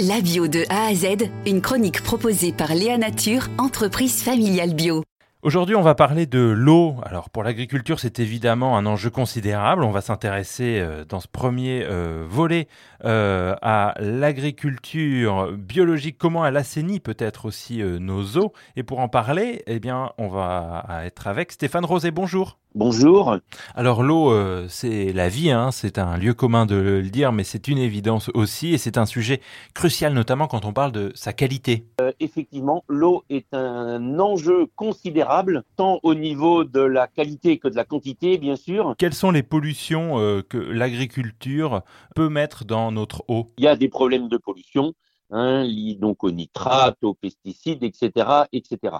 La bio de A à Z, une chronique proposée par Léa Nature, entreprise familiale bio. Aujourd'hui, on va parler de l'eau. Alors pour l'agriculture, c'est évidemment un enjeu considérable. On va s'intéresser euh, dans ce premier euh, volet euh, à l'agriculture biologique, comment elle assainit peut-être aussi nos eaux. Et pour en parler, eh bien, on va être avec Stéphane Rosé. Bonjour. Bonjour. Alors l'eau, euh, c'est la vie, hein, c'est un lieu commun de le dire, mais c'est une évidence aussi, et c'est un sujet crucial, notamment quand on parle de sa qualité. Euh, effectivement, l'eau est un enjeu considérable, tant au niveau de la qualité que de la quantité, bien sûr. Quelles sont les pollutions euh, que l'agriculture peut mettre dans notre eau? Il y a des problèmes de pollution. Hein, liés donc aux nitrates, aux pesticides, etc., etc.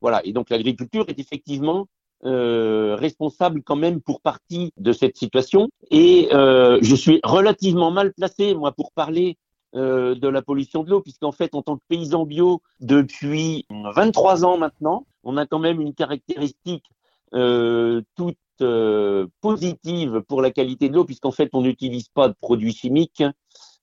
Voilà. Et donc l'agriculture est effectivement euh, responsable quand même pour partie de cette situation. Et euh, je suis relativement mal placé, moi, pour parler euh, de la pollution de l'eau, puisqu'en fait, en tant que paysan bio, depuis 23 ans maintenant, on a quand même une caractéristique euh, toute euh, positive pour la qualité de l'eau, puisqu'en fait, on n'utilise pas de produits chimiques.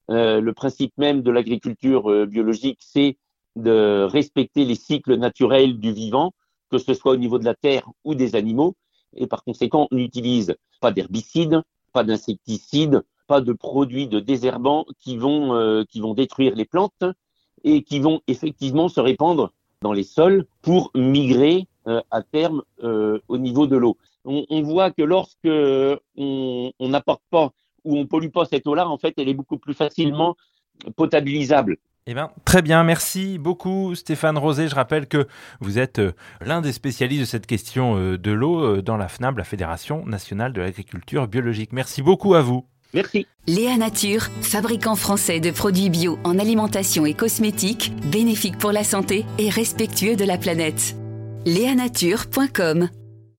le principe même de l'agriculture biologique, c'est de respecter les cycles naturels du vivant que ce soit au niveau de la terre ou des animaux. Et par conséquent, on n'utilise pas d'herbicides, pas d'insecticides, pas de produits de désherbants qui vont, euh, qui vont détruire les plantes et qui vont effectivement se répandre dans les sols pour migrer euh, à terme euh, au niveau de l'eau. On, on, voit que lorsque on n'apporte pas ou on pollue pas cette eau-là, en fait, elle est beaucoup plus facilement potabilisable. Eh bien, très bien, merci beaucoup Stéphane Rosé. Je rappelle que vous êtes euh, l'un des spécialistes de cette question euh, de l'eau euh, dans la FNAB, la Fédération nationale de l'agriculture biologique. Merci beaucoup à vous. Merci. Léa Nature, fabricant français de produits bio en alimentation et cosmétiques, bénéfique pour la santé et respectueux de la planète. Léanature.com